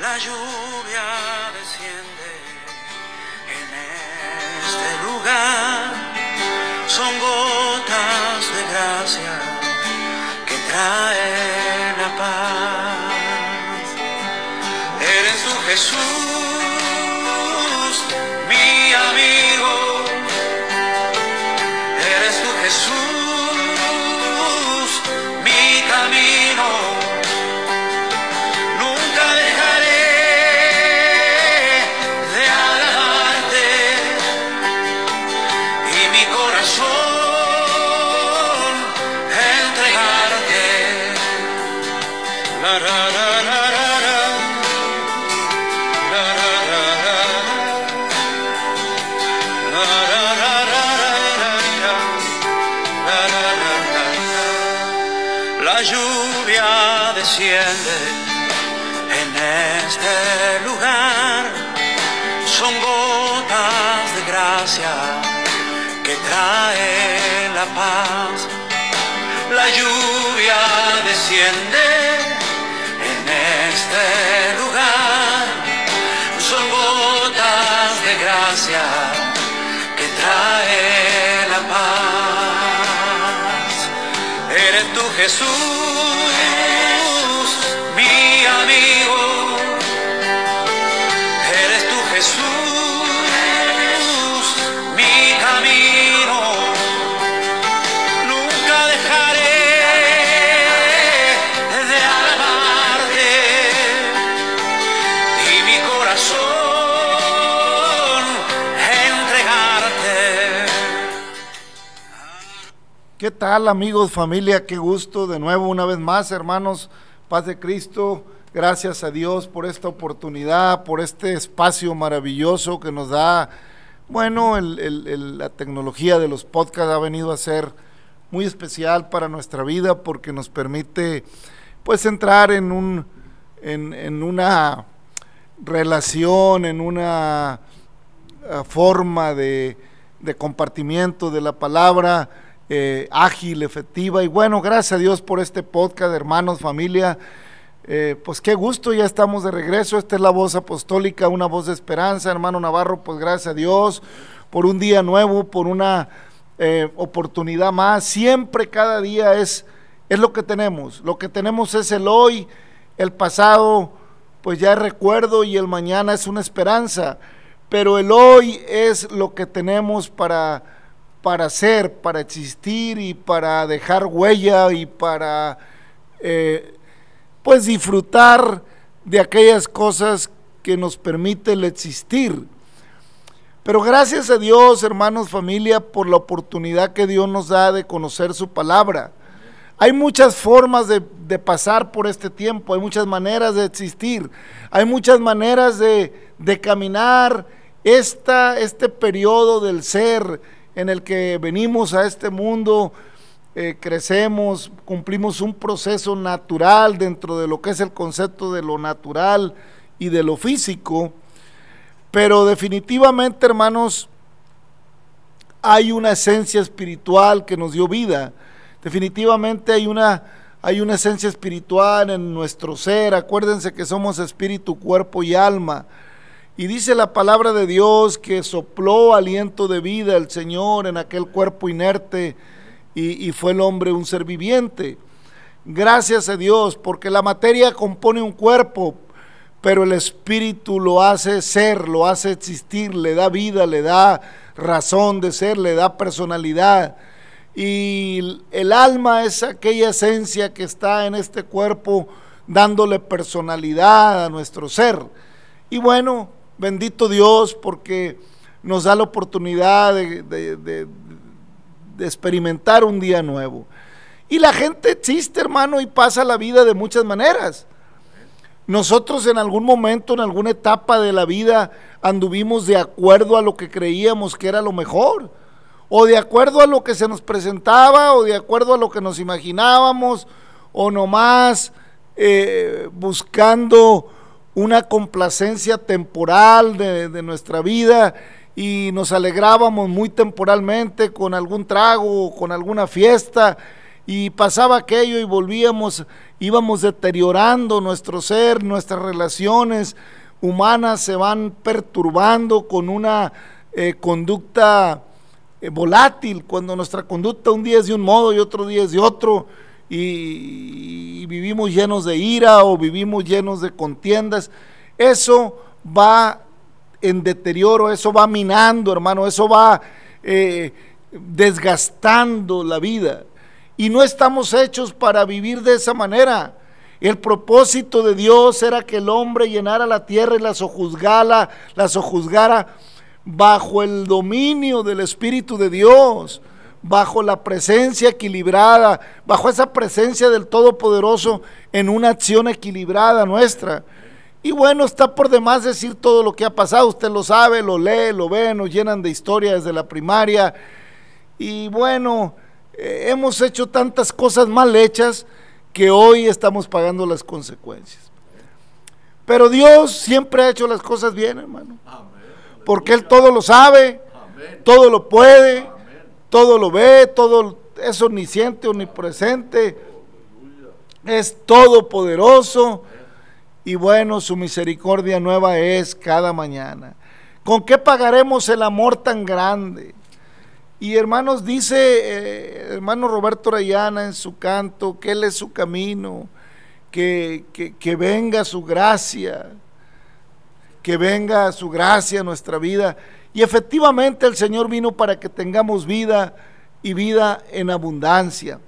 la lluvia desciende en este lugar. Son gotas de gracia que traen la paz. Eres tú Jesús, desciende en este lugar. Son gotas de gracia que traen la paz. Eres tú Jesús, mi amigo. Tal amigos, familia? Qué gusto de nuevo una vez más, hermanos, paz de Cristo. Gracias a Dios por esta oportunidad, por este espacio maravilloso que nos da. Bueno, la tecnología de los podcasts ha venido a ser muy especial para nuestra vida porque nos permite pues entrar en un en, una relación, en una eh, forma de, de compartimiento de la palabra eh, ágil, efectiva. Y bueno, gracias a Dios por este podcast, hermanos, familia. Eh, pues qué gusto, ya estamos de regreso. Esta es la voz apostólica, una voz de esperanza, hermano Navarro. Pues gracias a Dios por un día nuevo, por una eh, oportunidad más. Siempre, cada día es, es lo que tenemos. Lo que tenemos es el hoy, el pasado, pues ya es recuerdo y el mañana es una esperanza. Pero el hoy es lo que tenemos para, para ser, para existir y para dejar huella y para eh, pues disfrutar de aquellas cosas que nos permite el existir. Pero gracias a Dios, hermanos, familia, por la oportunidad que Dios nos da de conocer su palabra. Hay muchas formas de, pasar por este tiempo, hay muchas maneras de existir, hay muchas maneras de, de caminar esta, este periodo del ser en el que venimos a este mundo, eh, crecemos, cumplimos un proceso natural dentro de lo que es el concepto de lo natural y de lo físico. Pero definitivamente, hermanos, hay una esencia espiritual que nos dio vida. Definitivamente hay una, hay una esencia espiritual en nuestro ser. Acuérdense que somos espíritu, cuerpo y alma. Y dice la palabra de Dios que sopló aliento de vida el Señor en aquel cuerpo inerte y, y fue el hombre un ser viviente. Gracias a Dios, porque la materia compone un cuerpo, pero el espíritu lo hace ser, lo hace existir, le da vida, le da razón de ser, le da personalidad. Y el alma es aquella esencia que está en este cuerpo dándole personalidad a nuestro ser. Y bueno, bendito Dios porque nos da la oportunidad de, experimentar un día nuevo. Y la gente existe, hermano, y pasa la vida de muchas maneras. Nosotros en algún momento, en alguna etapa de la vida, anduvimos de acuerdo a lo que creíamos que era lo mejor, o de acuerdo a lo que se nos presentaba, o de acuerdo a lo que nos imaginábamos, o nomás eh, buscando una complacencia temporal de, nuestra vida y nos alegrábamos muy temporalmente con algún trago o con alguna fiesta y pasaba aquello y volvíamos, íbamos deteriorando nuestro ser, nuestras relaciones humanas se van perturbando con una eh, conducta eh, volátil, cuando nuestra conducta un día es de un modo y otro día es de otro, y, vivimos llenos de ira o vivimos llenos de contiendas, eso va en deterioro, eso va minando, hermano, eso va eh, desgastando la vida. Y no estamos hechos para vivir de esa manera. El propósito de Dios era que el hombre llenara la tierra y la sojuzgara, la sojuzgara bajo el dominio del Espíritu de Dios, bajo la presencia equilibrada, bajo esa presencia del Todopoderoso en una acción equilibrada nuestra. Y bueno, está por demás decir todo lo que ha pasado, usted lo sabe, lo lee, lo ve, nos llenan de historia desde la primaria. Y bueno, eh, hemos hecho tantas cosas mal hechas que hoy estamos pagando las consecuencias. Pero Dios siempre ha hecho las cosas bien, hermano. Porque Él todo lo sabe, todo lo puede, todo lo ve, todo es omnisciente, omnipresente, es todopoderoso y bueno, su misericordia nueva es cada mañana. ¿Con qué pagaremos el amor tan grande? Y hermanos, dice eh, hermano Roberto Rayana en su canto que Él es su camino, que, que venga su gracia, que venga su gracia a nuestra vida. Y efectivamente el Señor vino para que tengamos vida y vida en abundancia.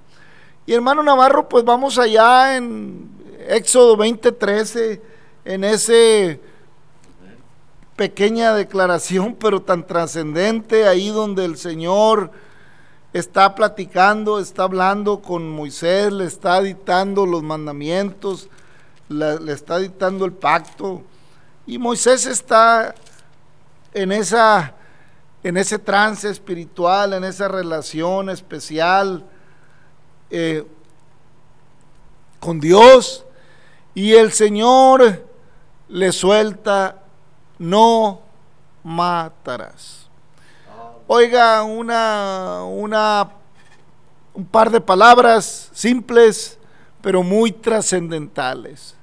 Y hermano Navarro, pues vamos allá en Éxodo 20:13, en ese pequeña declaración, pero tan trascendente, ahí donde el Señor está platicando, está hablando con Moisés, le está dictando los mandamientos, le está dictando el pacto. Y Moisés está en esa en ese trance espiritual, en esa relación especial eh, con Dios. Y el Señor le suelta, no matarás. Oiga, una, una, un par de palabras simples, pero muy trascendentales.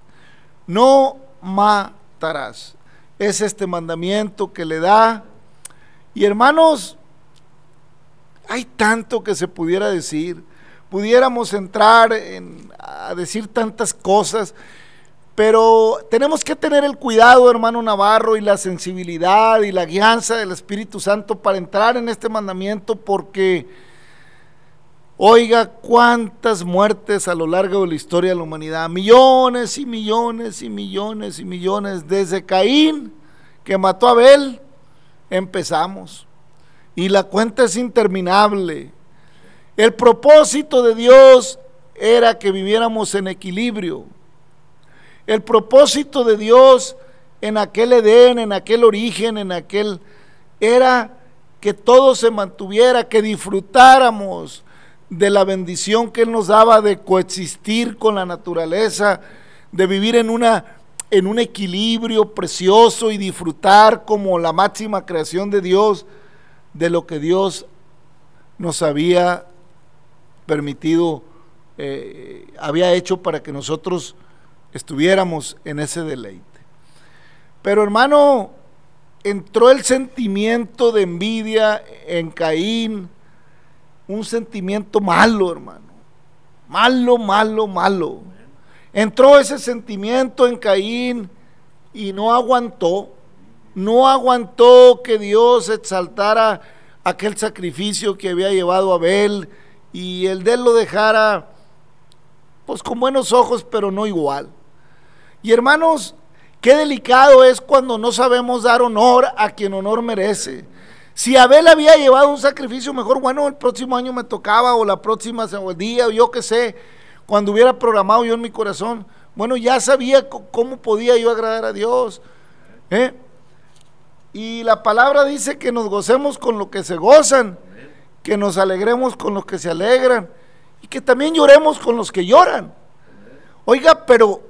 No matarás. Es este mandamiento que le da. Y hermanos, hay tanto que se pudiera decir. Pudiéramos entrar en, a decir tantas cosas pero tenemos que tener el cuidado, hermano Navarro, y la sensibilidad y la guianza del Espíritu Santo para entrar en este mandamiento porque, oiga, cuántas muertes a lo largo de la historia de la humanidad, millones y millones y millones y millones, desde Caín, que mató a Abel, empezamos. Y la cuenta es interminable. El propósito de Dios era que viviéramos en equilibrio el propósito de Dios en aquel Edén, en aquel origen, en aquel, era que todo se mantuviera, que disfrutáramos de la bendición que Él nos daba de coexistir con la naturaleza, de vivir en, una, en un equilibrio precioso y disfrutar como la máxima creación de Dios de lo que Dios nos había permitido, eh, había hecho para que nosotros estuviéramos en ese deleite. Pero hermano, entró el sentimiento de envidia en Caín, un sentimiento malo, hermano. Malo, malo, malo. Entró ese sentimiento en Caín y no aguantó. No aguantó que Dios exaltara aquel sacrificio que había llevado Abel y el de él lo dejara pues con buenos ojos, pero no igual. Y hermanos, qué delicado es cuando no sabemos dar honor a quien honor merece. Si Abel había llevado un sacrificio mejor, bueno, el próximo año me tocaba, o la próxima o el día, o yo qué sé, cuando hubiera programado yo en mi corazón, bueno, ya sabía cómo podía yo agradar a Dios. ¿eh? Y la palabra dice que nos gocemos con lo que se gozan, que nos alegremos con los que se alegran y que también lloremos con los que lloran. Oiga, pero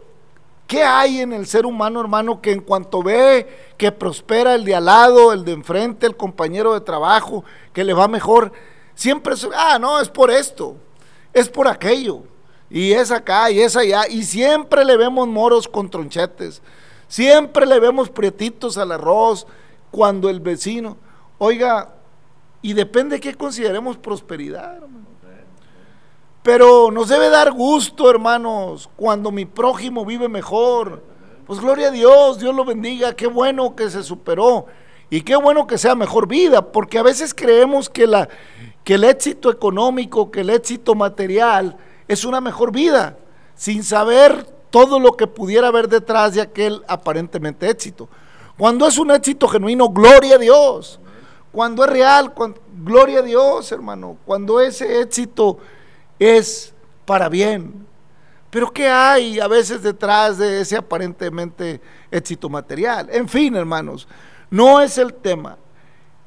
¿Qué hay en el ser humano, hermano, que en cuanto ve que prospera el de al lado, el de enfrente, el compañero de trabajo, que le va mejor, siempre, ah, no, es por esto, es por aquello, y es acá, y es allá, y siempre le vemos moros con tronchetes, siempre le vemos prietitos al arroz, cuando el vecino, oiga, y depende de qué consideremos prosperidad, hermano. Pero nos debe dar gusto, hermanos, cuando mi prójimo vive mejor. Pues gloria a Dios, Dios lo bendiga, qué bueno que se superó y qué bueno que sea mejor vida, porque a veces creemos que, el éxito económico, que el éxito material es una mejor vida, sin saber todo lo que pudiera haber detrás de aquel aparentemente éxito. Cuando es un éxito genuino, gloria a Dios. Cuando es real, gloria a Dios, hermano. Cuando ese éxito es para bien. Pero ¿qué hay a veces detrás de ese aparentemente éxito material? En fin, hermanos, no es el tema.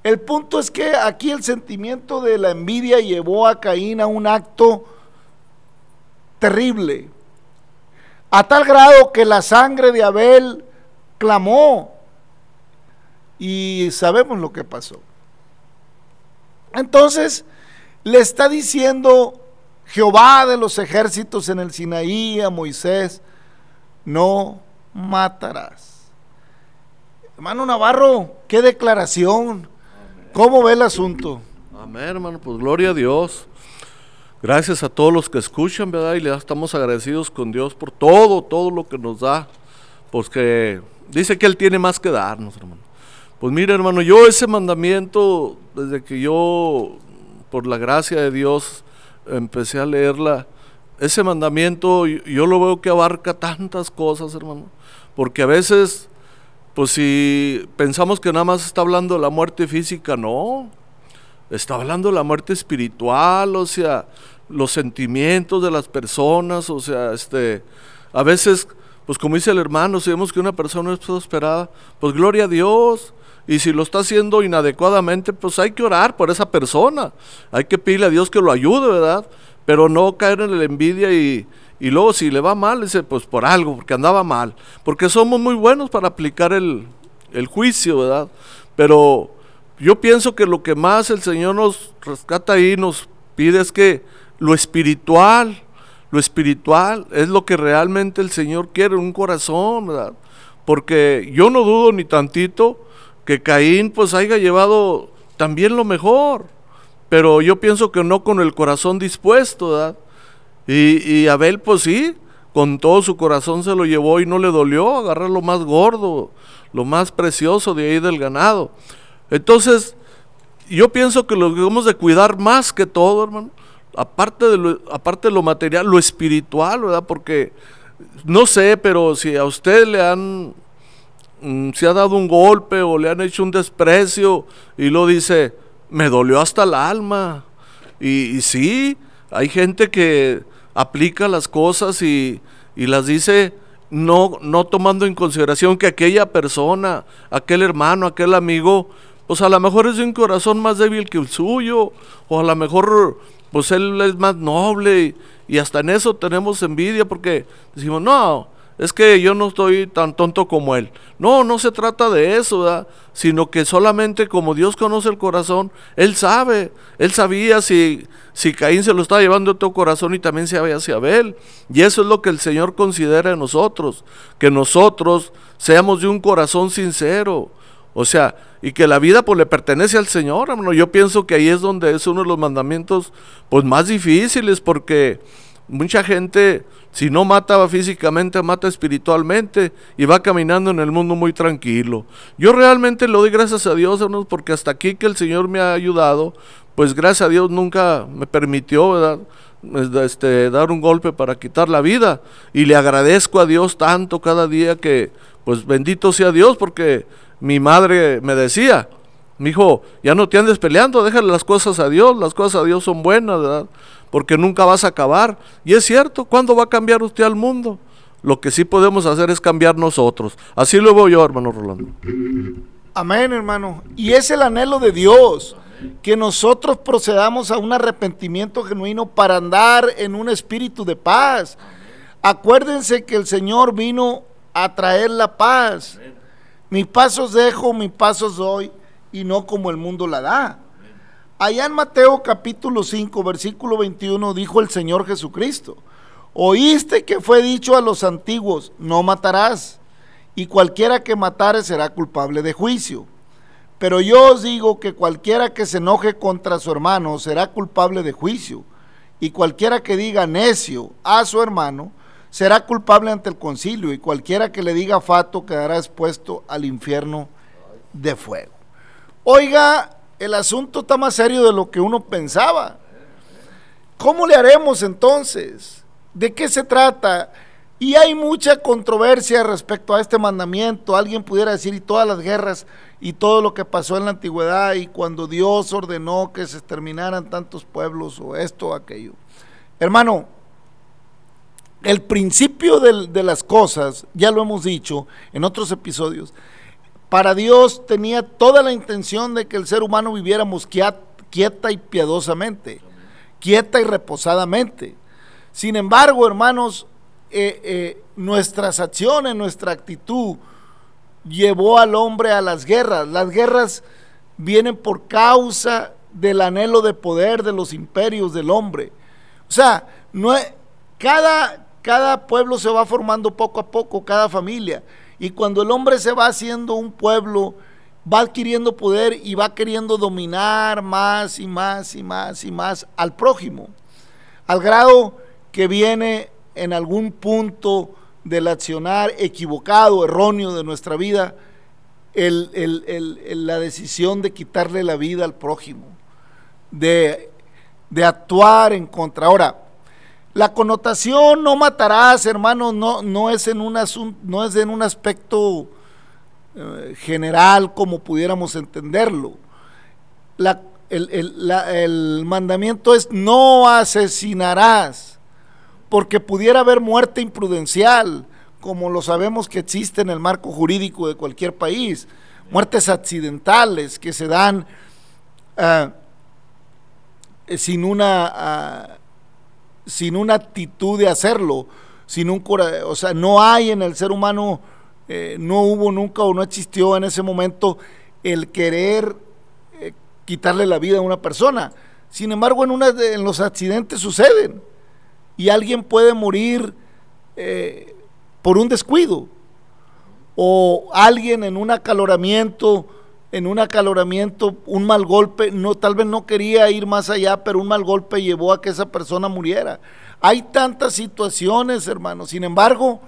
El punto es que aquí el sentimiento de la envidia llevó a Caín a un acto terrible, a tal grado que la sangre de Abel clamó y sabemos lo que pasó. Entonces le está diciendo Jehová de los ejércitos en el Sinaí a Moisés, no matarás. Hermano Navarro, qué declaración. ¿Cómo ve el asunto? Amén, hermano, pues gloria a Dios. Gracias a todos los que escuchan, ¿verdad? Y le estamos agradecidos con Dios por todo, todo lo que nos da. Pues que dice que Él tiene más que darnos, hermano. Pues mire, hermano, yo ese mandamiento, desde que yo, por la gracia de Dios, empecé a leerla, ese mandamiento yo lo veo que abarca tantas cosas, hermano, porque a veces, pues si pensamos que nada más está hablando de la muerte física, no, está hablando de la muerte espiritual, o sea, los sentimientos de las personas, o sea, este, a veces, pues como dice el hermano, si vemos que una persona es prosperada, pues gloria a Dios, y si lo está haciendo inadecuadamente, pues hay que orar por esa persona. Hay que pedirle a Dios que lo ayude, ¿verdad? Pero no caer en la envidia y, y luego si le va mal, dice, pues por algo, porque andaba mal. Porque somos muy buenos para aplicar el, el juicio, ¿verdad? Pero yo pienso que lo que más el Señor nos rescata ahí, nos pide es que lo espiritual, lo espiritual es lo que realmente el Señor quiere, un corazón, ¿verdad? Porque yo no dudo ni tantito que Caín pues haya llevado también lo mejor, pero yo pienso que no con el corazón dispuesto, ¿verdad? Y, Abel pues sí, con todo su corazón se lo llevó y no le dolió agarrar lo más gordo, lo más precioso de ahí del ganado. Entonces, yo pienso que lo debemos de cuidar más que todo, hermano, aparte de lo, aparte de lo material, lo espiritual, ¿verdad? Porque no sé, pero si a usted le han Mm, se ha dado un golpe o le han hecho un desprecio y lo dice, me dolió hasta el alma. Y, sí, hay gente que aplica las cosas y, y, las dice no, no tomando en consideración que aquella persona, aquel hermano, aquel amigo, pues a lo mejor es de un corazón más débil que el suyo, o a lo mejor pues él es más noble y, y hasta en eso tenemos envidia porque decimos, no, es que yo no estoy tan tonto como él. No, no se trata de eso, ¿verdad? sino que solamente como Dios conoce el corazón, Él sabe, Él sabía si, si Caín se lo estaba llevando a tu corazón y también se había hacia Abel. Y eso es lo que el Señor considera en nosotros, que nosotros seamos de un corazón sincero. O sea, y que la vida pues le pertenece al Señor, hermano. Yo pienso que ahí es donde es uno de los mandamientos pues más difíciles porque mucha gente si no mata físicamente, mata espiritualmente y va caminando en el mundo muy tranquilo. Yo realmente le doy gracias a Dios, hermanos, porque hasta aquí que el Señor me ha ayudado, pues gracias a Dios nunca me permitió, ¿verdad? Este, dar un golpe para quitar la vida. Y le agradezco a Dios tanto cada día que, pues bendito sea Dios, porque mi madre me decía, mi hijo, ya no te andes peleando, déjale las cosas a Dios, las cosas a Dios son buenas, ¿verdad? porque nunca vas a acabar. Y es cierto, ¿cuándo va a cambiar usted al mundo? Lo que sí podemos hacer es cambiar nosotros. Así lo veo yo, hermano Rolando. Amén, hermano. Y es el anhelo de Dios, que nosotros procedamos a un arrepentimiento genuino para andar en un espíritu de paz. Acuérdense que el Señor vino a traer la paz. Mis pasos dejo, mis pasos doy, y no como el mundo la da. Allá en Mateo capítulo 5, versículo 21, dijo el Señor Jesucristo, oíste que fue dicho a los antiguos, no matarás, y cualquiera que matare será culpable de juicio. Pero yo os digo que cualquiera que se enoje contra su hermano será culpable de juicio, y cualquiera que diga necio a su hermano será culpable ante el concilio, y cualquiera que le diga fato quedará expuesto al infierno de fuego. Oiga, el asunto está más serio de lo que uno pensaba. ¿Cómo le haremos entonces? ¿De qué se trata? Y hay mucha controversia respecto a este mandamiento. Alguien pudiera decir, y todas las guerras y todo lo que pasó en la antigüedad y cuando Dios ordenó que se exterminaran tantos pueblos o esto o aquello. Hermano, el principio de las cosas, ya lo hemos dicho en otros episodios, para Dios tenía toda la intención de que el ser humano viviéramos quieta y piadosamente, quieta y reposadamente. Sin embargo, hermanos, eh, eh, nuestras acciones, nuestra actitud llevó al hombre a las guerras. Las guerras vienen por causa del anhelo de poder de los imperios del hombre. O sea, no cada, cada pueblo se va formando poco a poco, cada familia. Y cuando el hombre se va haciendo un pueblo, va adquiriendo poder y va queriendo dominar más y más y más y más al prójimo, al grado que viene en algún punto del accionar equivocado, erróneo de nuestra vida, la decisión de quitarle la vida al prójimo, de, de actuar en contra. Ahora, la connotación no matarás, hermano, no, no, es, en un no es en un aspecto eh, general como pudiéramos entenderlo. el, el mandamiento es no asesinarás, porque pudiera haber muerte imprudencial, como lo sabemos que existe en el marco jurídico de cualquier país, muertes accidentales que se dan ah, sin una... Ah, sin una actitud de hacerlo, sin un o sea, no hay en el ser humano, eh, no hubo nunca o no existió en ese momento el querer eh, quitarle la vida a una persona. Sin embargo, en, una en los accidentes suceden y alguien puede morir eh, por un descuido o alguien en un acaloramiento en un acaloramiento, un mal golpe, no, tal vez no quería ir más allá, pero un mal golpe llevó a que esa persona muriera. Hay tantas situaciones, hermano. Sin embargo,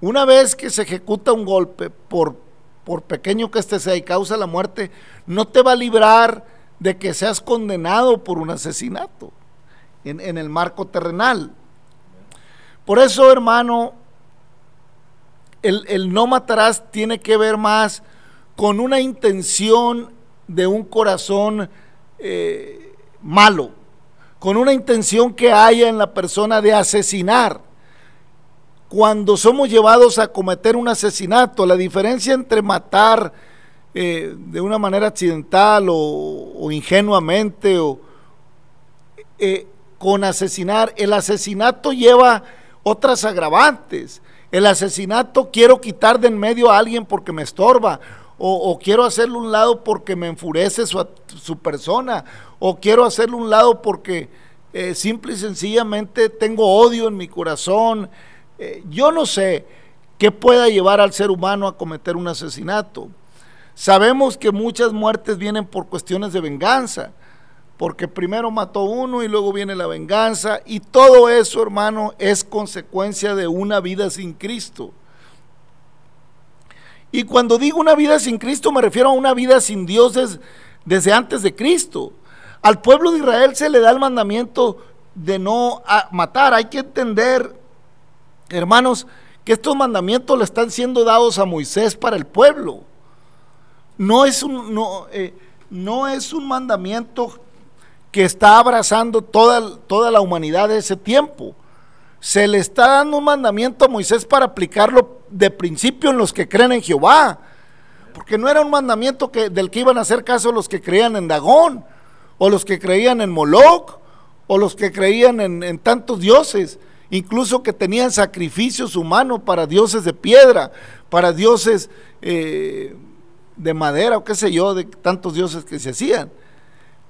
una vez que se ejecuta un golpe, por, por pequeño que este sea y causa la muerte, no te va a librar de que seas condenado por un asesinato en, en el marco terrenal. Por eso, hermano, el, el no matarás tiene que ver más con una intención de un corazón eh, malo, con una intención que haya en la persona de asesinar. Cuando somos llevados a cometer un asesinato, la diferencia entre matar eh, de una manera accidental o, ingenuamente o eh, con asesinar, el asesinato lleva otras agravantes. El asesinato quiero quitar de en medio a alguien porque me estorba o, quiero hacerlo un lado porque me enfurece su, persona, o quiero hacerlo un lado porque eh, simple y sencillamente tengo odio en mi corazón. Eh, yo no sé qué pueda llevar al ser humano a cometer un asesinato. Sabemos que muchas muertes vienen por cuestiones de venganza, porque primero mató uno y luego viene la venganza, y todo eso, hermano, es consecuencia de una vida sin Cristo. Y cuando digo una vida sin Cristo me refiero a una vida sin Dios desde antes de Cristo. Al pueblo de Israel se le da el mandamiento de no matar. Hay que entender, hermanos, que estos mandamientos le están siendo dados a Moisés para el pueblo. No es un, no, eh, es un mandamiento que está abrazando toda, toda la humanidad de ese tiempo. Se le está dando un mandamiento a Moisés para aplicarlo de principio en los que creen en Jehová. Porque no era un mandamiento que, del que iban a hacer caso los que creían en Dagón, o los que creían en Moloch, o los que creían en, tantos dioses, incluso que tenían sacrificios humanos para dioses de piedra, para dioses eh, de madera, o qué sé yo, de tantos dioses que se hacían.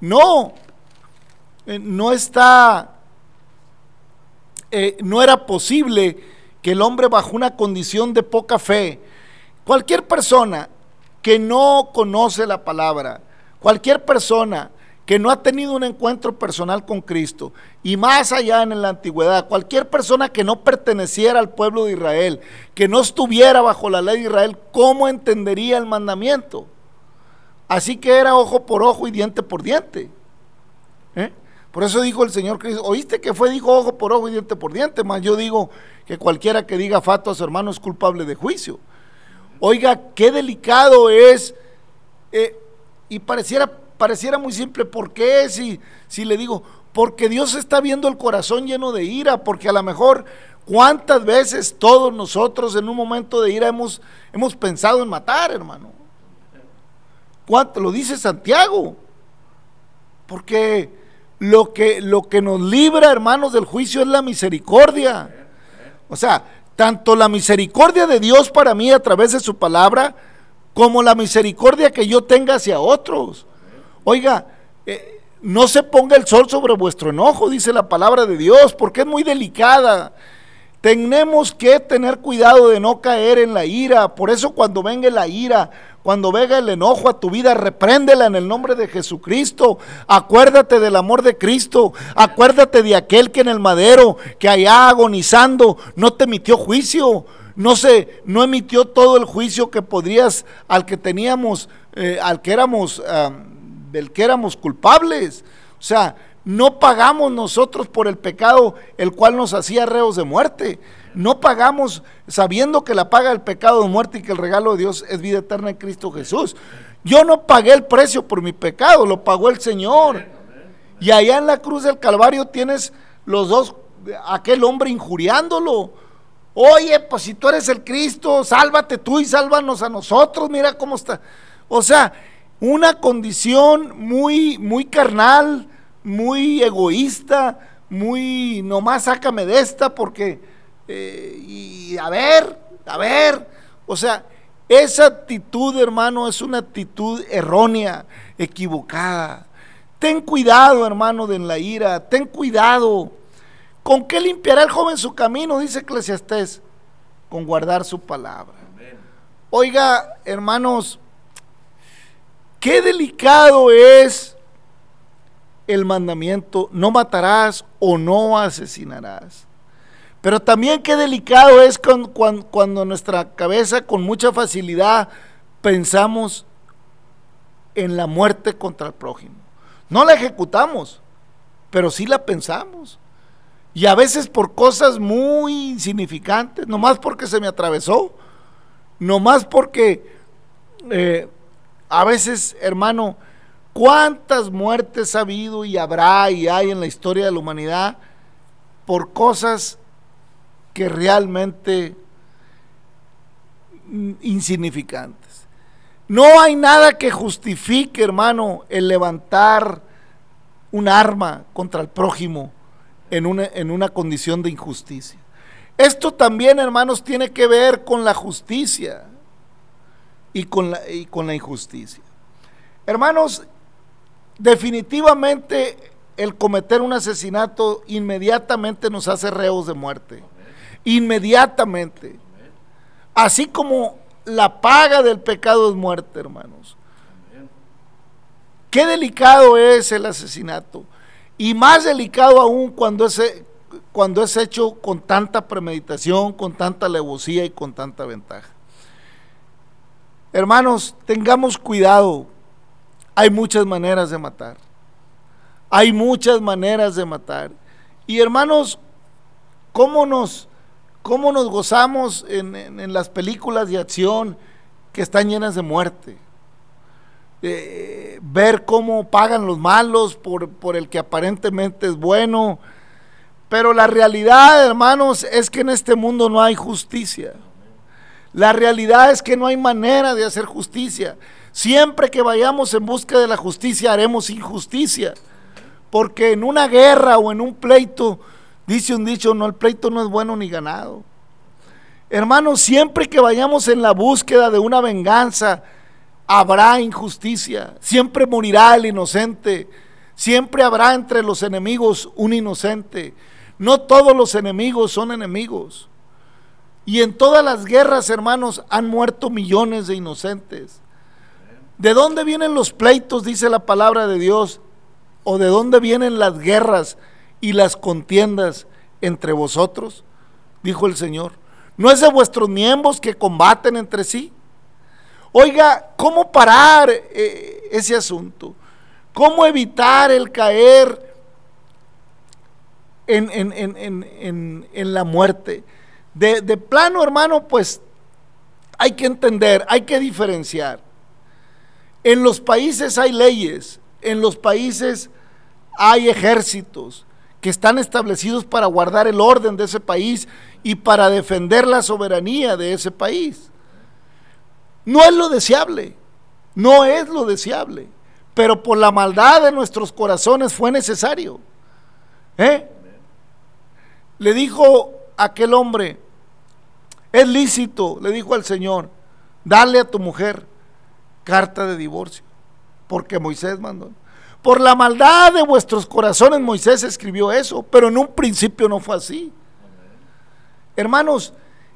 No, eh, no está, eh, no era posible que el hombre bajo una condición de poca fe, cualquier persona que no conoce la palabra, cualquier persona que no ha tenido un encuentro personal con Cristo, y más allá en la antigüedad, cualquier persona que no perteneciera al pueblo de Israel, que no estuviera bajo la ley de Israel, ¿cómo entendería el mandamiento? Así que era ojo por ojo y diente por diente. ¿Eh? Por eso dijo el Señor Cristo, oíste que fue, dijo ojo por ojo y diente por diente, más yo digo que cualquiera que diga fato a su hermano es culpable de juicio. Oiga, qué delicado es, eh, y pareciera, pareciera muy simple, ¿por qué si, si le digo? Porque Dios está viendo el corazón lleno de ira, porque a lo mejor cuántas veces todos nosotros en un momento de ira hemos, hemos pensado en matar, hermano. ¿Cuánto? Lo dice Santiago. Porque lo que, lo que nos libra, hermanos, del juicio es la misericordia. O sea, tanto la misericordia de Dios para mí a través de su palabra, como la misericordia que yo tenga hacia otros. Oiga, eh, no se ponga el sol sobre vuestro enojo, dice la palabra de Dios, porque es muy delicada. Tenemos que tener cuidado de no caer en la ira. Por eso cuando venga la ira, cuando venga el enojo a tu vida, repréndela en el nombre de Jesucristo. Acuérdate del amor de Cristo. Acuérdate de aquel que en el madero, que allá agonizando, no te emitió juicio. No se, no emitió todo el juicio que podrías al que teníamos, eh, al que éramos, del que éramos culpables. O sea, no pagamos nosotros por el pecado el cual nos hacía reos de muerte. No pagamos sabiendo que la paga del pecado de muerte y que el regalo de Dios es vida eterna en Cristo Jesús. Yo no pagué el precio por mi pecado, lo pagó el Señor. Y allá en la cruz del Calvario tienes los dos, aquel hombre injuriándolo. Oye, pues si tú eres el Cristo, sálvate tú y sálvanos a nosotros. Mira cómo está. O sea, una condición muy, muy carnal, muy egoísta, muy nomás sácame de esta porque, eh, y a ver, a ver, o sea, esa actitud, hermano, es una actitud errónea, equivocada. Ten cuidado, hermano, de la ira, ten cuidado. ¿Con qué limpiará el joven su camino? Dice Eclesiastés, con guardar su palabra. Oiga, hermanos, qué delicado es el mandamiento, no matarás o no asesinarás. Pero también qué delicado es cuando, cuando, nuestra cabeza con mucha facilidad pensamos en la muerte contra el prójimo. No la ejecutamos, pero sí la pensamos. Y a veces por cosas muy insignificantes, nomás porque se me atravesó, nomás porque eh, a veces, hermano, ¿Cuántas muertes ha habido y habrá y hay en la historia de la humanidad por cosas que realmente insignificantes? No hay nada que justifique, hermano, el levantar un arma contra el prójimo en una, en una condición de injusticia. Esto también, hermanos, tiene que ver con la justicia y con la, y con la injusticia. Hermanos, definitivamente el cometer un asesinato inmediatamente nos hace reos de muerte. Inmediatamente. Así como la paga del pecado es muerte, hermanos. Qué delicado es el asesinato. Y más delicado aún cuando es, cuando es hecho con tanta premeditación, con tanta alevosía y con tanta ventaja. Hermanos, tengamos cuidado hay muchas maneras de matar. Hay muchas maneras de matar. Y hermanos, ¿cómo nos, cómo nos gozamos en, las películas de acción que están llenas de muerte? Eh, ver cómo pagan los malos por, por el que aparentemente es bueno. Pero la realidad, hermanos, es que en este mundo no hay justicia. La realidad es que no hay manera de hacer justicia. Siempre que vayamos en busca de la justicia haremos injusticia. Porque en una guerra o en un pleito, dice un dicho, no, el pleito no es bueno ni ganado. Hermanos, siempre que vayamos en la búsqueda de una venganza, habrá injusticia. Siempre morirá el inocente. Siempre habrá entre los enemigos un inocente. No todos los enemigos son enemigos. Y en todas las guerras, hermanos, han muerto millones de inocentes. ¿De dónde vienen los pleitos, dice la palabra de Dios? ¿O de dónde vienen las guerras y las contiendas entre vosotros? Dijo el Señor. ¿No es de vuestros miembros que combaten entre sí? Oiga, ¿cómo parar eh, ese asunto? ¿Cómo evitar el caer en, en la muerte? De, de plano, hermano, pues hay que entender, hay que diferenciar. En los países hay leyes, en los países hay ejércitos que están establecidos para guardar el orden de ese país y para defender la soberanía de ese país. No es lo deseable, no es lo deseable, pero por la maldad de nuestros corazones fue necesario. ¿Eh? Le dijo aquel hombre, es lícito, le dijo al Señor, dale a tu mujer carta de divorcio, porque Moisés mandó. Por la maldad de vuestros corazones Moisés escribió eso, pero en un principio no fue así. Hermanos,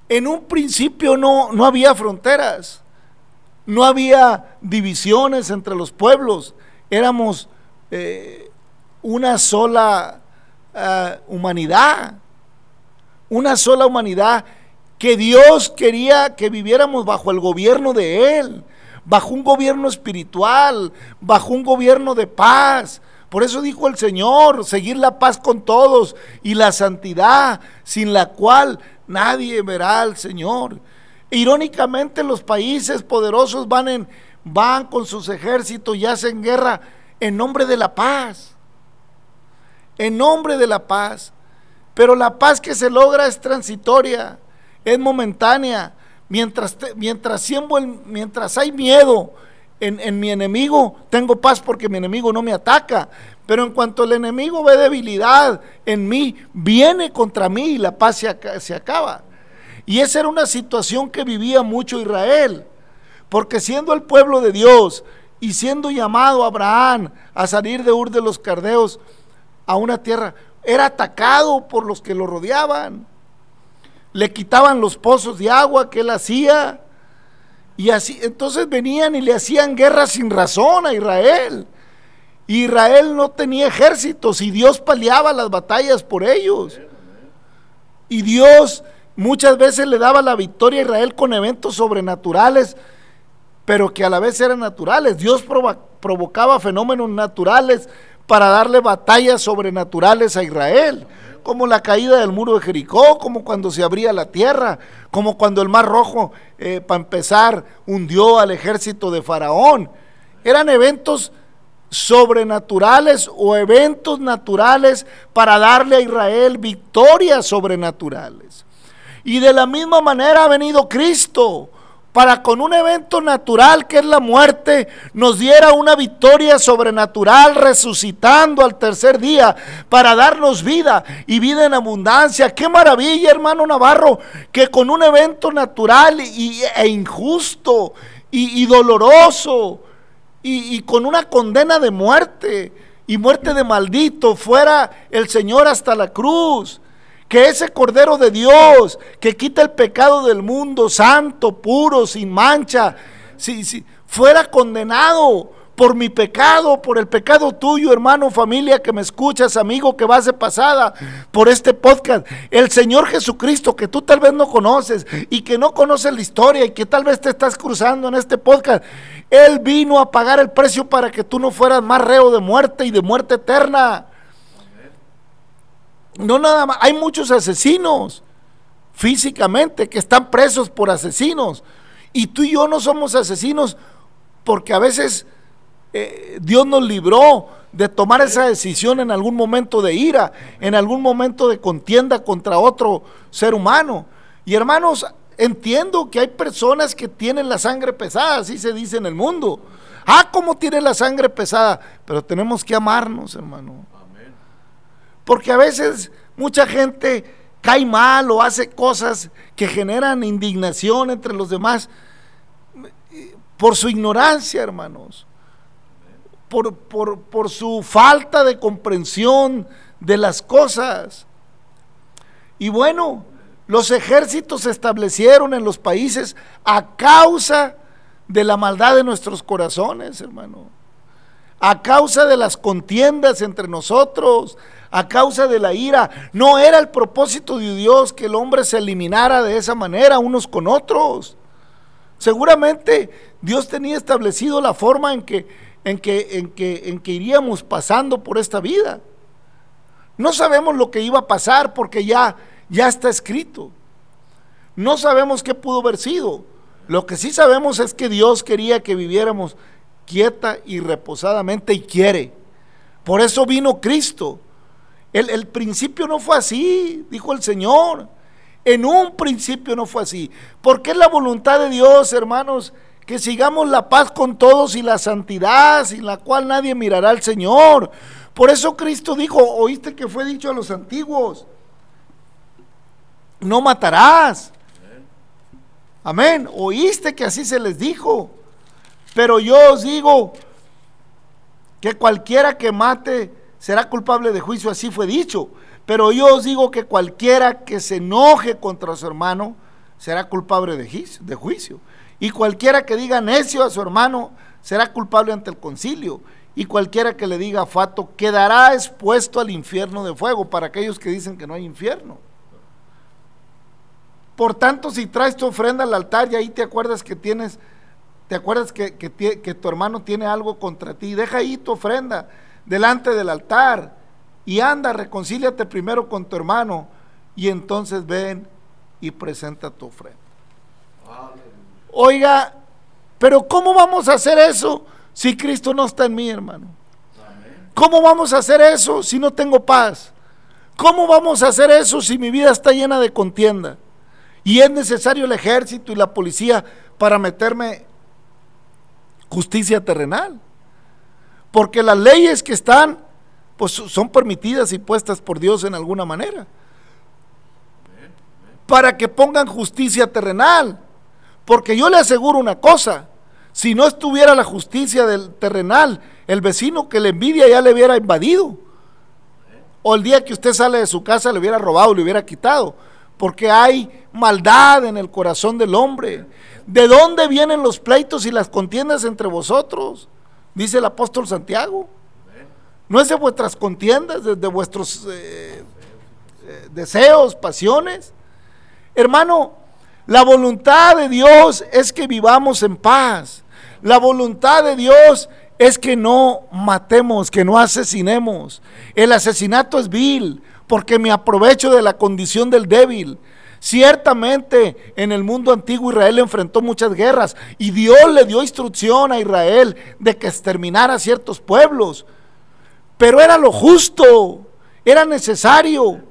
en un principio no, no había fronteras, no había divisiones entre los pueblos, éramos eh, una sola uh, humanidad, una sola humanidad que Dios quería que viviéramos bajo el gobierno de Él, bajo un gobierno espiritual, bajo un gobierno de paz. Por eso dijo el Señor, seguir la paz con todos y la santidad, sin la cual nadie verá al Señor. Irónicamente los países poderosos van, en, van con sus ejércitos y hacen guerra en nombre de la paz. En nombre de la paz. Pero la paz que se logra es transitoria es momentánea. Mientras, mientras, mientras hay miedo en, en, mi enemigo, tengo paz porque mi enemigo no me ataca. Pero en cuanto el enemigo ve debilidad en mí, viene contra mí y la paz se, se acaba. Y esa era una situación que vivía mucho Israel. Porque siendo el pueblo de Dios y siendo llamado Abraham a salir de Ur de los Cardeos a una tierra, era atacado por los que lo rodeaban le quitaban los pozos de agua que él hacía. Y así, entonces venían y le hacían guerra sin razón a Israel. Israel no tenía ejércitos y Dios paliaba las batallas por ellos. Y Dios muchas veces le daba la victoria a Israel con eventos sobrenaturales, pero que a la vez eran naturales. Dios provocaba fenómenos naturales para darle batallas sobrenaturales a Israel como la caída del muro de Jericó, como cuando se abría la tierra, como cuando el mar rojo, eh, para empezar, hundió al ejército de Faraón. Eran eventos sobrenaturales o eventos naturales para darle a Israel victorias sobrenaturales. Y de la misma manera ha venido Cristo para con un evento natural que es la muerte, nos diera una victoria sobrenatural resucitando al tercer día para darnos vida y vida en abundancia. Qué maravilla, hermano Navarro, que con un evento natural y, e injusto y, doloroso y, y con una condena de muerte y muerte de maldito fuera el Señor hasta la cruz que ese Cordero de Dios que quita el pecado del mundo, santo, puro, sin mancha, si, si fuera condenado por mi pecado, por el pecado tuyo, hermano, familia que me escuchas, amigo que vas de pasada por este podcast. El Señor Jesucristo que tú tal vez no conoces y que no conoces la historia y que tal vez te estás cruzando en este podcast. Él vino a pagar el precio para que tú no fueras más reo de muerte y de muerte eterna. No nada más, hay muchos asesinos físicamente que están presos por asesinos. Y tú y yo no somos asesinos porque a veces eh, Dios nos libró de tomar esa decisión en algún momento de ira, en algún momento de contienda contra otro ser humano. Y hermanos, entiendo que hay personas que tienen la sangre pesada, así se dice en el mundo. Ah, ¿cómo tiene la sangre pesada? Pero tenemos que amarnos, hermano. Porque a veces mucha gente cae mal o hace cosas que generan indignación entre los demás por su ignorancia, hermanos. por, por, por su falta de comprensión de las cosas. Y bueno, los ejércitos se establecieron en los países a causa de la maldad de nuestros corazones, hermano. A causa de las contiendas entre nosotros, a causa de la ira. No era el propósito de Dios que el hombre se eliminara de esa manera unos con otros. Seguramente Dios tenía establecido la forma en que, en que, en que, en que iríamos pasando por esta vida. No sabemos lo que iba a pasar porque ya, ya está escrito. No sabemos qué pudo haber sido. Lo que sí sabemos es que Dios quería que viviéramos quieta y reposadamente y quiere. Por eso vino Cristo. El, el, principio no fue así, dijo el Señor. En un principio no fue así. Porque es la voluntad de Dios, hermanos, que sigamos la paz con todos y la santidad, sin la cual nadie mirará al Señor. Por eso Cristo dijo, oíste que fue dicho a los antiguos, no matarás. Amén. Oíste que así se les dijo. Pero yo os digo que cualquiera que mate será culpable de juicio, así fue dicho. Pero yo os digo que cualquiera que se enoje contra su hermano será culpable de juicio. Y cualquiera que diga necio a su hermano será culpable ante el concilio. Y cualquiera que le diga fato quedará expuesto al infierno de fuego para aquellos que dicen que no hay infierno. Por tanto, si traes tu ofrenda al altar y ahí te acuerdas que tienes, te acuerdas que, que tu hermano tiene algo contra ti, deja ahí tu ofrenda delante del altar y anda, reconcíliate primero con tu hermano y entonces ven y presenta tu ofrenda. Oiga, pero ¿cómo vamos a hacer eso si Cristo no está en mí, hermano? ¿Cómo vamos a hacer eso si no tengo paz? ¿Cómo vamos a hacer eso si mi vida está llena de contienda? Y es necesario el ejército y la policía para meterme justicia terrenal. Porque las leyes que están pues son permitidas y puestas por Dios en alguna manera. Para que pongan justicia terrenal. Porque yo le aseguro una cosa, si no estuviera la justicia del terrenal, el vecino que le envidia ya le hubiera invadido. O el día que usted sale de su casa le hubiera robado, le hubiera quitado. Porque hay maldad en el corazón del hombre. ¿De dónde vienen los pleitos y las contiendas entre vosotros? Dice el apóstol Santiago. No es de vuestras contiendas, de, vuestros eh, eh, deseos, pasiones. Hermano, la voluntad de Dios es que vivamos en paz. La voluntad de Dios es que no matemos, que no asesinemos. El asesinato es vil porque me aprovecho de la condición del débil. Ciertamente en el mundo antiguo Israel enfrentó muchas guerras y Dios le dio instrucción a Israel de que exterminara ciertos pueblos. Pero era lo justo, era necesario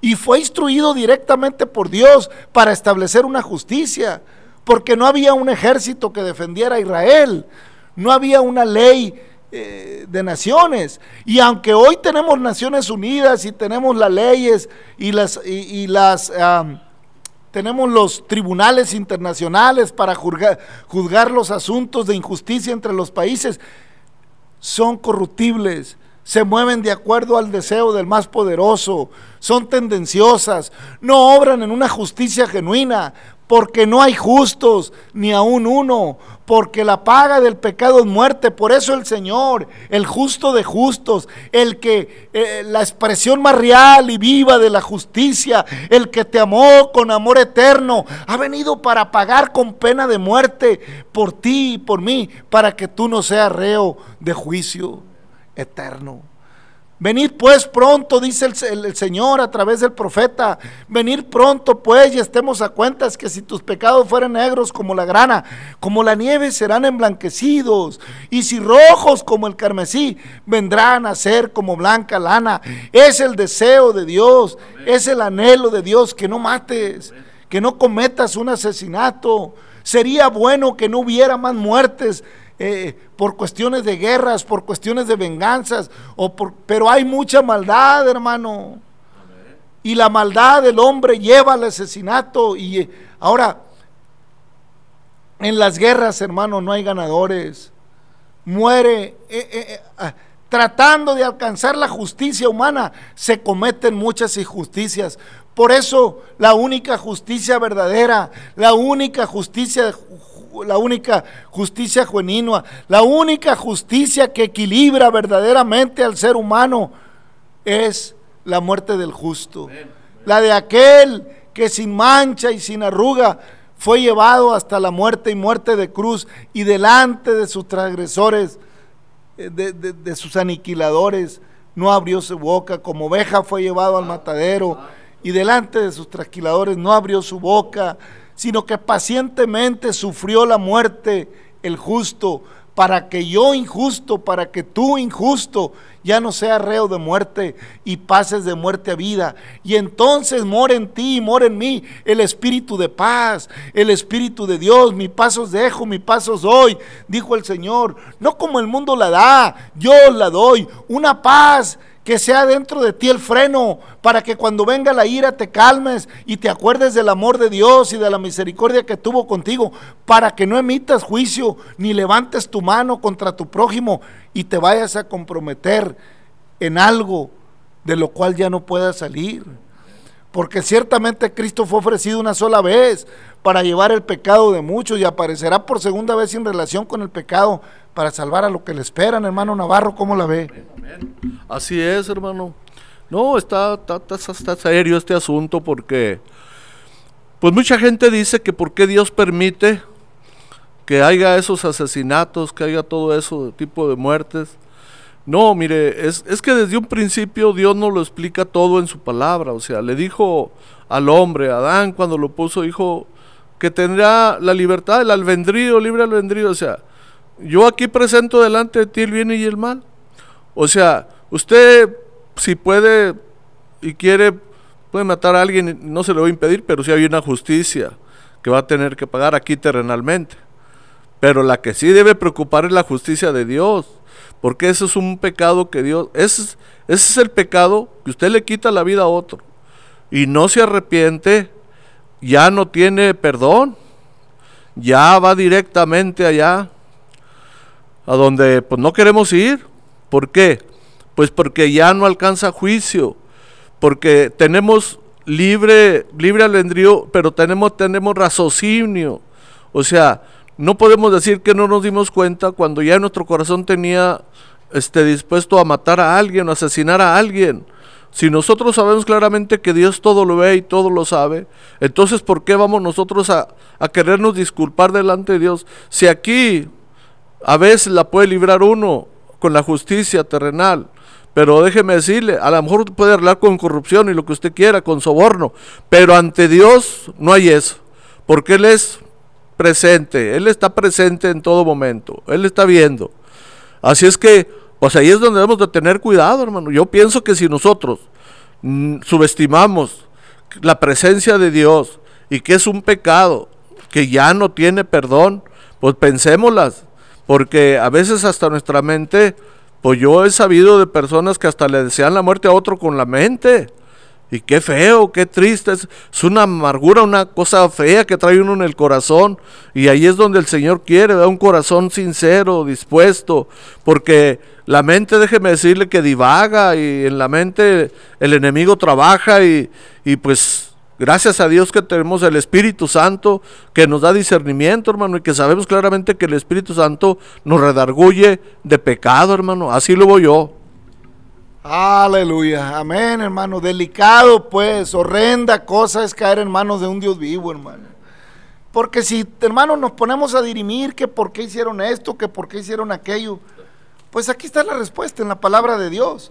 y fue instruido directamente por Dios para establecer una justicia, porque no había un ejército que defendiera a Israel, no había una ley eh, de naciones. Y aunque hoy tenemos Naciones Unidas y tenemos las leyes y las, y, las tenemos los tribunales internacionales para juzgar, juzgar los asuntos de injusticia entre los países, son corruptibles se mueven de acuerdo al deseo del más poderoso, son tendenciosas, no obran en una justicia genuina, porque no hay justos, ni aún uno, porque la paga del pecado es muerte. Por eso el Señor, el justo de justos, el que, eh, la expresión más real y viva de la justicia, el que te amó con amor eterno, ha venido para pagar con pena de muerte por ti y por mí, para que tú no seas reo de juicio eterno. Venid pues pronto, dice el, Señor a través del profeta. Venid pronto pues y estemos a cuentas que si tus pecados fueran negros como la grana, como la nieve serán emblanquecidos. Y si rojos como el carmesí, vendrán a ser como blanca lana. Es el deseo de Dios, es el anhelo de Dios que no mates, que no cometas un asesinato. Sería bueno que no hubiera más muertes eh, por cuestiones de guerras, por cuestiones de venganzas, o por, pero hay mucha maldad, hermano. Y la maldad del hombre lleva al asesinato. Y eh, ahora, en las guerras, hermano, no hay ganadores. muere eh, ah, tratando de alcanzar la justicia humana, se cometen muchas injusticias. Por eso la única justicia verdadera, la única justicia la única justicia la única justicia que equilibra verdaderamente al ser humano es la muerte del justo. La de aquel que sin mancha y sin arruga fue llevado hasta la muerte y muerte de cruz y delante de sus transgresores, de, de- de sus aniquiladores, no abrió su boca, como oveja fue llevado al matadero y delante de sus trasquiladores no abrió su boca, sino que pacientemente sufrió la muerte el justo, para que yo injusto, para que tú injusto, ya no seas reo de muerte y pases de muerte a vida. Y entonces mora en ti mora en mí el espíritu de paz, el espíritu de Dios. Mi pasos dejo, mi pasos doy, dijo el Señor. No como el mundo la da, yo la doy. Una paz que sea dentro de ti el freno, para que cuando venga la ira te calmes y te acuerdes del amor de Dios y de la misericordia que tuvo contigo, para que no emitas juicio ni levantes tu mano contra tu prójimo y te vayas a comprometer en algo de lo cual ya no puedas salir. Porque ciertamente Cristo fue ofrecido una sola vez para llevar el pecado de muchos y aparecerá por segunda vez en relación con el pecado para salvar a lo que le esperan, hermano Navarro, ¿cómo la ve? Así es, hermano. No, está, está, serio este asunto porque, pues mucha gente dice que por qué Dios permite que haya esos asesinatos, que haya todo eso tipo de muertes. No, mire, es, es que desde un principio Dios nos lo explica todo en su palabra. O sea, le dijo al hombre, Adán, cuando lo puso, dijo que tendrá la libertad, el albedrío, libre albedrío. O sea, yo aquí presento delante de ti el bien y el mal. O sea, usted si puede y quiere, puede matar a alguien, no se le va a impedir, pero sí hay una justicia que va a tener que pagar aquí terrenalmente. Pero la que sí debe preocupar es la justicia de Dios, porque ese es un pecado que Dios, es- ese es el pecado que usted le quita la vida a otro y no se arrepiente, ya no tiene perdón, ya va directamente allá a donde pues no queremos ir. ¿Por qué? Pues porque ya no alcanza juicio, porque tenemos libre libre albedrío, pero tenemos tenemos raciocinio. O sea, no podemos decir que no nos dimos cuenta cuando ya nuestro corazón tenía este dispuesto a matar a alguien, o asesinar a alguien. Si nosotros sabemos claramente que Dios todo lo ve y todo lo sabe, entonces ¿por qué vamos nosotros a, a querernos disculpar delante de Dios? Si aquí a veces la puede librar uno con la justicia terrenal. Pero déjeme decirle, a lo mejor puede hablar con corrupción y lo que usted quiera, con soborno. Pero ante Dios no hay eso. Porque Él es presente. Él está presente en todo momento. Él está viendo. Así es que, pues ahí es donde debemos de tener cuidado, hermano. Yo pienso que si nosotros mm, subestimamos la presencia de Dios y que es un pecado que ya no tiene perdón, pues pensémoslas, porque a veces hasta nuestra mente, pues yo he sabido de personas que hasta le desean la muerte a otro con la mente. Y qué feo, qué triste, es, es una amargura, una cosa fea que trae uno en el corazón. Y ahí es donde el Señor quiere, da un corazón sincero, dispuesto, porque la mente, déjeme decirle que divaga y en la mente el enemigo trabaja y, y pues gracias a Dios que tenemos el Espíritu Santo que nos da discernimiento, hermano, y que sabemos claramente que el Espíritu Santo nos redarguye de pecado, hermano. Así lo voy yo. Aleluya, amén, hermano. Delicado, pues, horrenda cosa es caer en manos de un Dios vivo, hermano. Porque si, hermano, nos ponemos a dirimir que por qué hicieron esto, que por qué hicieron aquello, pues aquí está la respuesta en la palabra de Dios.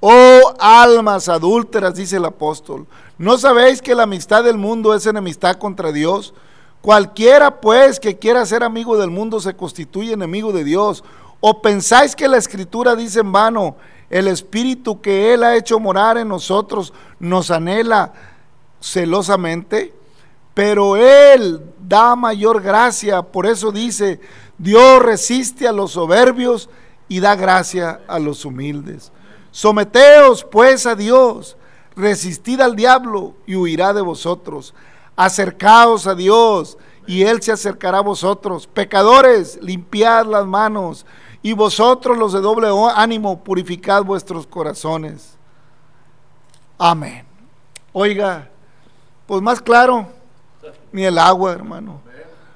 Oh almas adúlteras, dice el apóstol, ¿no sabéis que la amistad del mundo es enemistad contra Dios? Cualquiera pues que quiera ser amigo del mundo se constituye enemigo de Dios. ¿O pensáis que la escritura dice en vano, el espíritu que Él ha hecho morar en nosotros nos anhela celosamente? Pero Él da mayor gracia, por eso dice, Dios resiste a los soberbios y da gracia a los humildes. Someteos pues a Dios, resistid al diablo y huirá de vosotros. Acercaos a Dios y Él se acercará a vosotros. Pecadores, limpiad las manos y vosotros los de doble ánimo, purificad vuestros corazones. Amén. Oiga, pues más claro, ni el agua, hermano.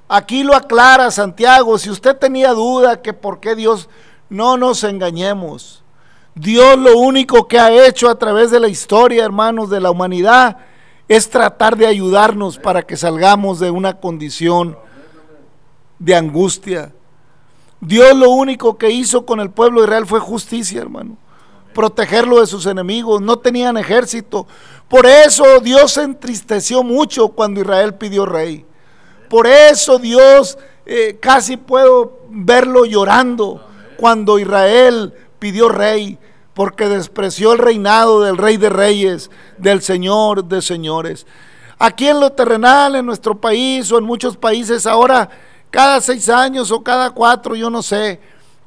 Aquí lo aclara Santiago. Si usted tenía duda que por qué Dios, no nos engañemos. Dios lo único que ha hecho a través de la historia, hermanos, de la humanidad, es tratar de ayudarnos para que salgamos de una condición de angustia. Dios lo único que hizo con el pueblo de Israel fue justicia, hermano. Protegerlo de sus enemigos. No tenían ejército. Por eso Dios se entristeció mucho cuando Israel pidió rey. Por eso Dios eh, casi puedo verlo llorando cuando Israel pidió rey, porque despreció el reinado del rey de reyes, del señor de señores. Aquí en lo terrenal, en nuestro país o en muchos países, ahora cada seis años o cada cuatro, yo no sé,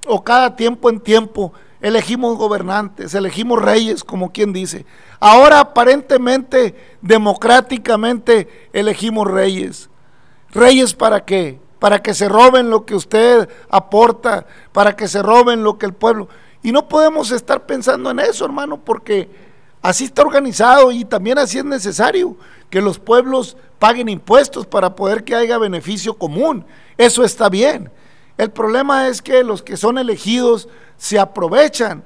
o cada tiempo en tiempo, elegimos gobernantes, elegimos reyes, como quien dice. Ahora aparentemente, democráticamente, elegimos reyes. ¿Reyes para qué? Para que se roben lo que usted aporta, para que se roben lo que el pueblo... Y no podemos estar pensando en eso, hermano, porque así está organizado y también así es necesario que los pueblos paguen impuestos para poder que haya beneficio común. Eso está bien. El problema es que los que son elegidos se aprovechan.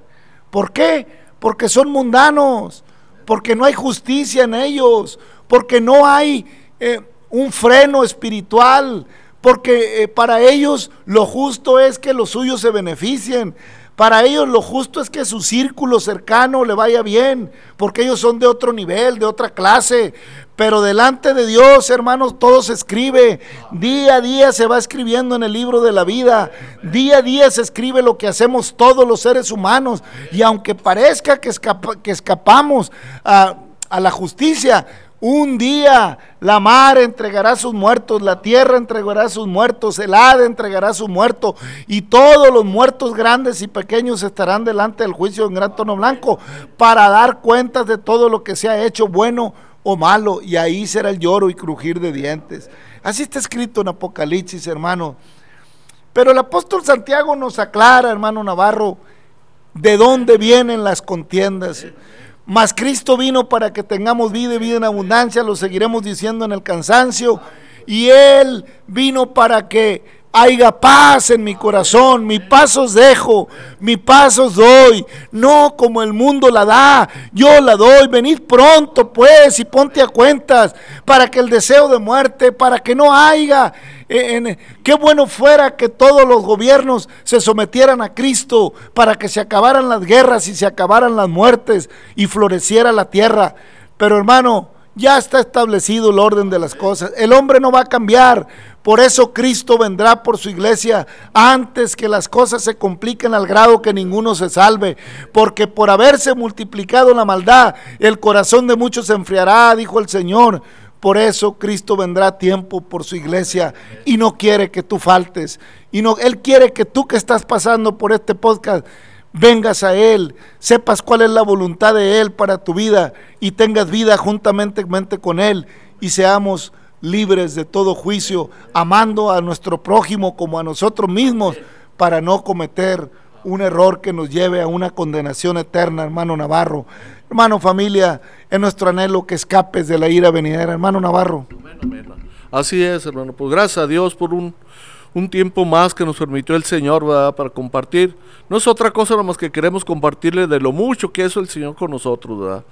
¿Por qué? Porque son mundanos, porque no hay justicia en ellos, porque no hay eh, un freno espiritual, porque eh, para ellos lo justo es que los suyos se beneficien. Para ellos lo justo es que su círculo cercano le vaya bien, porque ellos son de otro nivel, de otra clase. Pero delante de Dios, hermanos, todo se escribe. Día a día se va escribiendo en el libro de la vida. Día a día se escribe lo que hacemos todos los seres humanos. Y aunque parezca que, escapamos a la justicia, un día la mar entregará sus muertos, la tierra entregará sus muertos, el Hade entregará su muerto, y todos los muertos grandes y pequeños estarán delante del juicio en gran tono blanco para dar cuentas de todo lo que se ha hecho bueno o malo, y ahí será el lloro y crujir de dientes. Así está escrito en Apocalipsis, hermano. Pero el apóstol Santiago nos aclara, hermano Navarro, de dónde vienen las contiendas. Mas Cristo vino para que tengamos vida y vida en abundancia, lo seguiremos diciendo en el cansancio. Y Él vino para que haya paz en mi corazón, mi paz os dejo, mi paz os doy, no como el mundo la da, yo la doy, venid pronto pues y ponte a cuentas para que el deseo de muerte, para que no haya, en, qué bueno fuera que todos los gobiernos se sometieran a Cristo, para que se acabaran las guerras y se acabaran las muertes y floreciera la tierra, pero hermano, ya está establecido el orden de las cosas. El hombre no va a cambiar. Por eso Cristo vendrá por su iglesia antes que las cosas se compliquen al grado que ninguno se salve. Porque por haberse multiplicado la maldad, el corazón de muchos se enfriará, dijo el Señor. Por eso Cristo vendrá a tiempo por su iglesia y no quiere que tú faltes. Y no, Él quiere que tú que estás pasando por este podcast vengas a Él, sepas cuál es la voluntad de Él para tu vida y tengas vida juntamente con Él y seamos libres de todo juicio, amando a nuestro prójimo como a nosotros mismos para no cometer un error que nos lleve a una condenación eterna, hermano Navarro. Hermano familia, es nuestro anhelo que escapes de la ira venidera, hermano Navarro. Así es, hermano. Pues gracias a Dios por un un tiempo más que nos permitió el Señor para compartir. No es otra cosa más que queremos compartirle de lo mucho que es el Señor con nosotros, ¿verdad?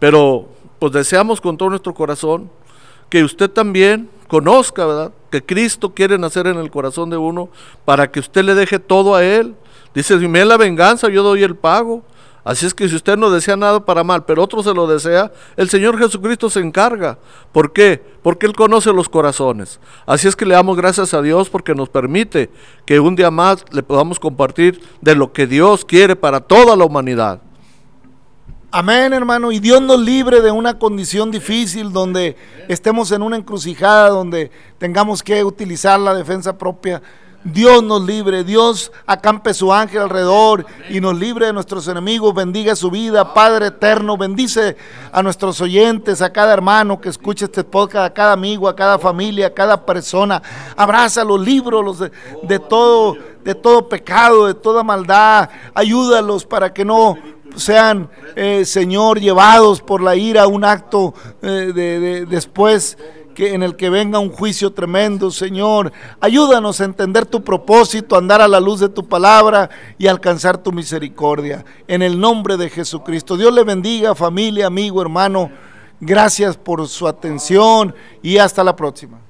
Pero pues deseamos con todo nuestro corazón que usted también conozca, ¿verdad? Que Cristo quiere nacer en el corazón de uno para que usted le deje todo a Él. Dice, si me la venganza, yo doy el pago. Así es que si usted no desea nada para mal, pero otro se lo desea, el Señor Jesucristo se encarga. ¿Por qué? Porque Él conoce los corazones. Así es que le damos gracias a Dios porque nos permite que un día más le podamos compartir de lo que Dios quiere para toda la humanidad. Amén, hermano. Y Dios nos libre de una condición difícil donde estemos en una encrucijada, donde tengamos que utilizar la defensa propia. Dios nos libre, Dios acampe su ángel alrededor y nos libre de nuestros enemigos, bendiga su vida, Padre eterno, bendice a nuestros oyentes, a cada hermano que escuche este podcast, a cada amigo, a cada familia, a cada persona. Abraza los libros los de, de todo, de todo pecado, de toda maldad. Ayúdalos para que no sean, eh, Señor, llevados por la ira a un acto eh, de, de- después que en el que venga un juicio tremendo, Señor. Ayúdanos a entender tu propósito, andar a la luz de tu palabra y alcanzar tu misericordia. En el nombre de Jesucristo. Dios le bendiga, familia, amigo, hermano. Gracias por su atención y hasta la próxima.